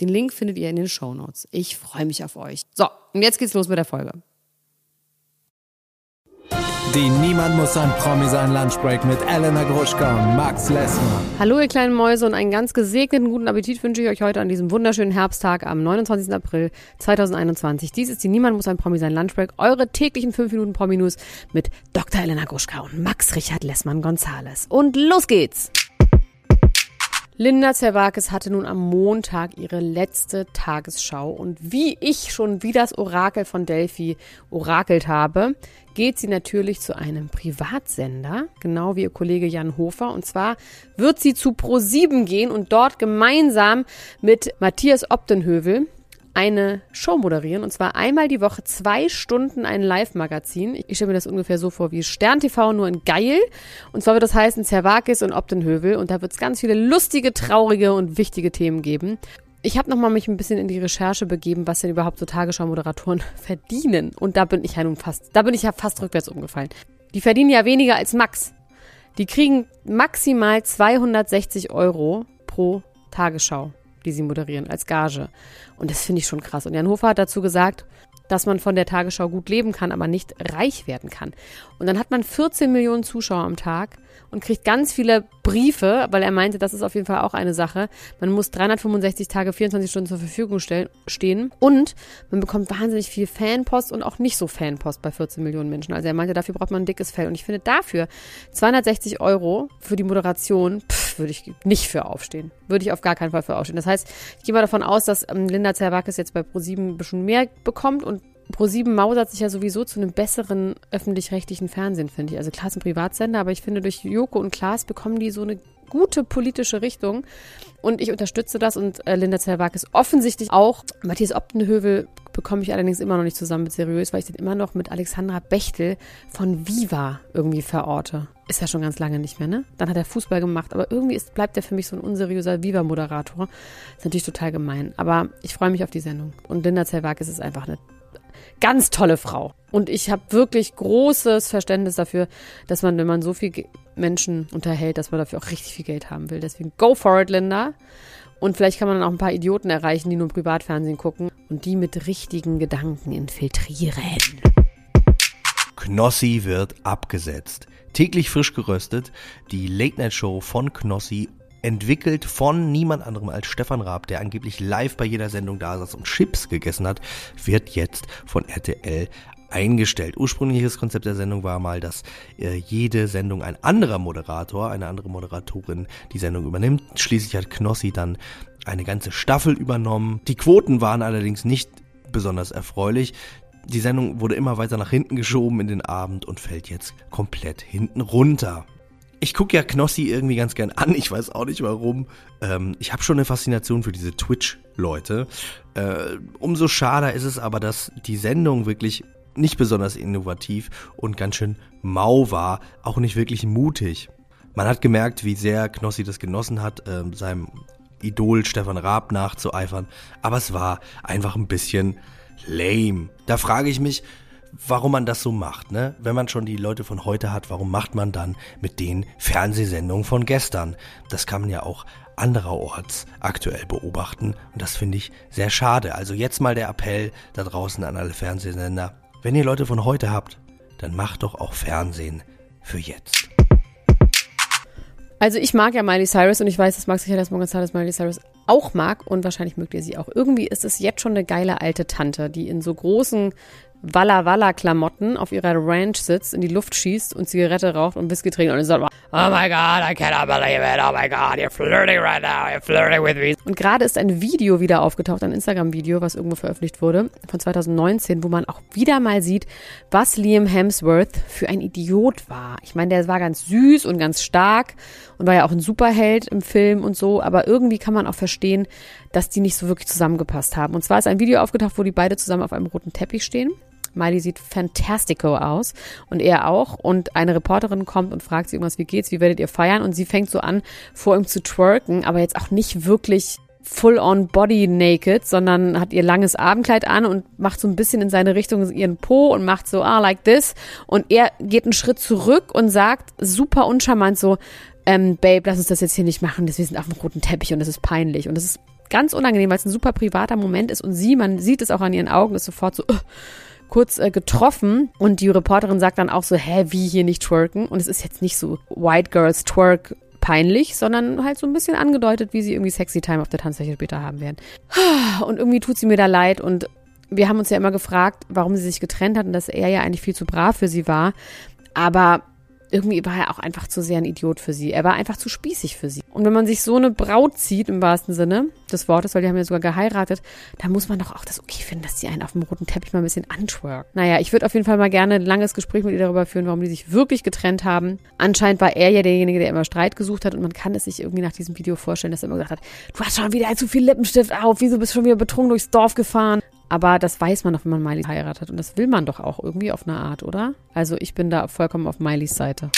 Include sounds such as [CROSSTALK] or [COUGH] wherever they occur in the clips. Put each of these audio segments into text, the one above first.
Den Link findet ihr in den Show Notes. Ich freue mich auf euch. So, und jetzt geht's los mit der Folge. Die Niemand muss ein Promi sein Lunchbreak mit Elena Gruschka und Max Lessmann. Hallo ihr kleinen Mäuse und einen ganz gesegneten guten Appetit wünsche ich euch heute an diesem wunderschönen Herbsttag am 29. April 2021. Dies ist die Niemand muss ein Promi sein Lunchbreak, eure täglichen 5 Minuten Promi-News mit Dr. Elena Gruschka und Max Richard Lessmann Gonzales. Und los geht's! Linda Zerwakis hatte nun am Montag ihre letzte Tagesschau und wie ich schon wie das Orakel von Delphi orakelt habe, geht sie natürlich zu einem Privatsender, genau wie ihr Kollege Jan Hofer. Und zwar wird sie zu Pro7 gehen und dort gemeinsam mit Matthias Optenhövel, eine Show moderieren und zwar einmal die Woche zwei Stunden ein Live-Magazin. Ich stelle mir das ungefähr so vor wie Stern TV, nur in geil. Und zwar wird das heißen Zerwakis und Optenhövel und da wird es ganz viele lustige, traurige und wichtige Themen geben. Ich habe nochmal mich ein bisschen in die Recherche begeben, was denn überhaupt so Tagesschau-Moderatoren [LAUGHS] verdienen. Und da bin ich ja nun fast, da bin ich ja fast rückwärts umgefallen. Die verdienen ja weniger als Max. Die kriegen maximal 260 Euro pro Tagesschau die sie moderieren, als Gage. Und das finde ich schon krass. Und Jan Hofer hat dazu gesagt, dass man von der Tagesschau gut leben kann, aber nicht reich werden kann. Und dann hat man 14 Millionen Zuschauer am Tag und kriegt ganz viele Briefe, weil er meinte, das ist auf jeden Fall auch eine Sache. Man muss 365 Tage, 24 Stunden zur Verfügung stellen, stehen und man bekommt wahnsinnig viel Fanpost und auch nicht so Fanpost bei 14 Millionen Menschen. Also er meinte, dafür braucht man ein dickes Fell. Und ich finde dafür 260 Euro für die Moderation, würde ich nicht für aufstehen. Würde ich auf gar keinen Fall für aufstehen. Das heißt, ich gehe mal davon aus, dass ähm, Linda Zerwakis jetzt bei ProSieben ein bisschen mehr bekommt und Pro7 mausert sich ja sowieso zu einem besseren öffentlich-rechtlichen Fernsehen, finde ich. Also klar, es ist ein Privatsender, aber ich finde, durch Joko und Klaas bekommen die so eine gute politische Richtung. Und ich unterstütze das und äh, Linda Zerwakis offensichtlich auch. Matthias Optenhövel bekomme ich allerdings immer noch nicht zusammen mit seriös, weil ich den immer noch mit Alexandra Bechtel von Viva irgendwie verorte. Ist ja schon ganz lange nicht mehr, ne? Dann hat er Fußball gemacht, aber irgendwie ist, bleibt er für mich so ein unseriöser Viva-Moderator. Ist natürlich total gemein, aber ich freue mich auf die Sendung. Und Linda Zerwakis ist einfach eine ganz tolle Frau. Und ich habe wirklich großes Verständnis dafür, dass man, wenn man so viel Menschen unterhält, dass man dafür auch richtig viel Geld haben will. Deswegen go for it, Linda. Und vielleicht kann man dann auch ein paar Idioten erreichen, die nur Privatfernsehen gucken und die mit richtigen Gedanken infiltrieren. Knossi wird abgesetzt. Täglich frisch geröstet. Die Late Night Show von Knossi entwickelt von niemand anderem als Stefan Raab, der angeblich live bei jeder Sendung da saß und Chips gegessen hat, wird jetzt von RTL eingestellt. Ursprüngliches Konzept der Sendung war mal, dass äh, jede Sendung ein anderer Moderator, eine andere Moderatorin die Sendung übernimmt. Schließlich hat Knossi dann eine ganze Staffel übernommen. Die Quoten waren allerdings nicht besonders erfreulich. Die Sendung wurde immer weiter nach hinten geschoben in den Abend und fällt jetzt komplett hinten runter ich gucke ja Knossi irgendwie ganz gern an, ich weiß auch nicht warum. Ähm, ich habe schon eine Faszination für diese Twitch-Leute. Äh, umso schade ist es aber, dass die Sendung wirklich nicht besonders innovativ und ganz schön mau war, auch nicht wirklich mutig. Man hat gemerkt, wie sehr Knossi das genossen hat, äh, seinem Idol Stefan Raab nachzueifern, aber es war einfach ein bisschen lame. Da frage ich mich, warum man das so macht, ne? Wenn man schon die Leute von heute hat, warum macht man dann mit den Fernsehsendungen von gestern? Das kann man ja auch andererorts aktuell beobachten und das finde ich sehr schade. Also jetzt mal der Appell da draußen an alle Fernsehsender. Wenn ihr Leute von heute habt, dann macht doch auch Fernsehen für jetzt. Also ich mag ja Miley Cyrus und ich weiß, dass Max sicher, dass González Miley Cyrus auch mag und wahrscheinlich mögt ihr sie auch. Irgendwie ist es jetzt schon eine geile alte Tante, die in so großen Walla Walla Klamotten auf ihrer Ranch sitzt, in die Luft schießt und Zigarette raucht und Whisky trinkt und sagt, oh my God, I cannot believe it, oh my God, you're flirting right now, you're flirting with me. Und gerade ist ein Video wieder aufgetaucht, ein Instagram-Video, was irgendwo veröffentlicht wurde, von 2019, wo man auch wieder mal sieht, was Liam Hemsworth für ein Idiot war. Ich meine, der war ganz süß und ganz stark und war ja auch ein Superheld im Film und so, aber irgendwie kann man auch verstehen, dass die nicht so wirklich zusammengepasst haben. Und zwar ist ein Video aufgetaucht, wo die beide zusammen auf einem roten Teppich stehen Miley sieht fantastico aus und er auch. Und eine Reporterin kommt und fragt sie irgendwas, wie geht's, wie werdet ihr feiern? Und sie fängt so an, vor ihm zu twerken, aber jetzt auch nicht wirklich full on body naked, sondern hat ihr langes Abendkleid an und macht so ein bisschen in seine Richtung ihren Po und macht so, ah, like this. Und er geht einen Schritt zurück und sagt super uncharmant so, ähm, Babe, lass uns das jetzt hier nicht machen, wir sind auf dem roten Teppich und es ist peinlich. Und es ist ganz unangenehm, weil es ein super privater Moment ist und sie, man sieht es auch an ihren Augen, ist sofort so, uh, kurz äh, getroffen und die Reporterin sagt dann auch so, hä, wie hier nicht twerken? Und es ist jetzt nicht so White Girls Twerk peinlich, sondern halt so ein bisschen angedeutet, wie sie irgendwie sexy Time auf der Tanzfläche später haben werden. [SIGHS] Und irgendwie tut sie mir da leid und wir haben uns ja immer gefragt, warum sie sich getrennt hat und dass er ja eigentlich viel zu brav für sie war. Aber irgendwie war er auch einfach zu sehr ein Idiot für sie. Er war einfach zu spießig für sie. Und wenn man sich so eine Braut zieht, im wahrsten Sinne des Wortes, weil die haben ja sogar geheiratet, da muss man doch auch das okay finden, dass sie einen auf dem roten Teppich mal ein bisschen antwerkt. Naja, ich würde auf jeden Fall mal gerne ein langes Gespräch mit ihr darüber führen, warum die sich wirklich getrennt haben. Anscheinend war er ja derjenige, der immer Streit gesucht hat und man kann es sich irgendwie nach diesem Video vorstellen, dass er immer gesagt hat, du hast schon wieder zu viel Lippenstift auf, wieso bist du schon wieder betrunken durchs Dorf gefahren? Aber das weiß man doch, wenn man Miley heiratet. Und das will man doch auch irgendwie auf eine Art, oder? Also ich bin da vollkommen auf Mileys Seite.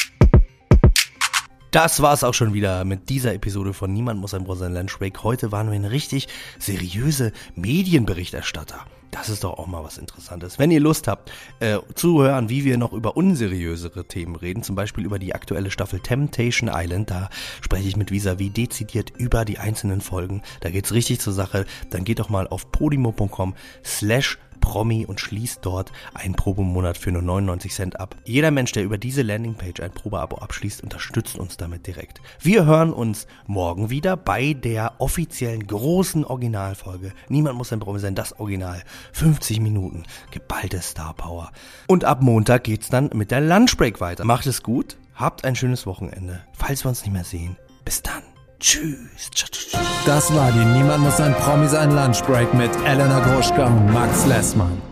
Das war's auch schon wieder mit dieser Episode von Niemand muss ein Browser Lunch Break. Heute waren wir ein richtig seriöse Medienberichterstatter. Das ist doch auch mal was Interessantes. Wenn ihr Lust habt, äh, zu hören, wie wir noch über unseriösere Themen reden, zum Beispiel über die aktuelle Staffel Temptation Island, da spreche ich mit Visavi dezidiert über die einzelnen Folgen. Da geht's richtig zur Sache. Dann geht doch mal auf podimo.com slash Promi und schließt dort einen Probemonat für nur 99 Cent ab. Jeder Mensch, der über diese Landingpage ein Probeabo abschließt, unterstützt uns damit direkt. Wir hören uns morgen wieder bei der offiziellen großen Originalfolge. Niemand muss ein Promi sein, das Original. 50 Minuten, geballte Star Power. Und ab Montag geht's dann mit der Lunchbreak weiter. Macht es gut, habt ein schönes Wochenende. Falls wir uns nicht mehr sehen, bis dann. Tschüss. Das war die Niemand muss ein Promi sein Lunchbreak mit Elena Gruschka und Max Lessmann.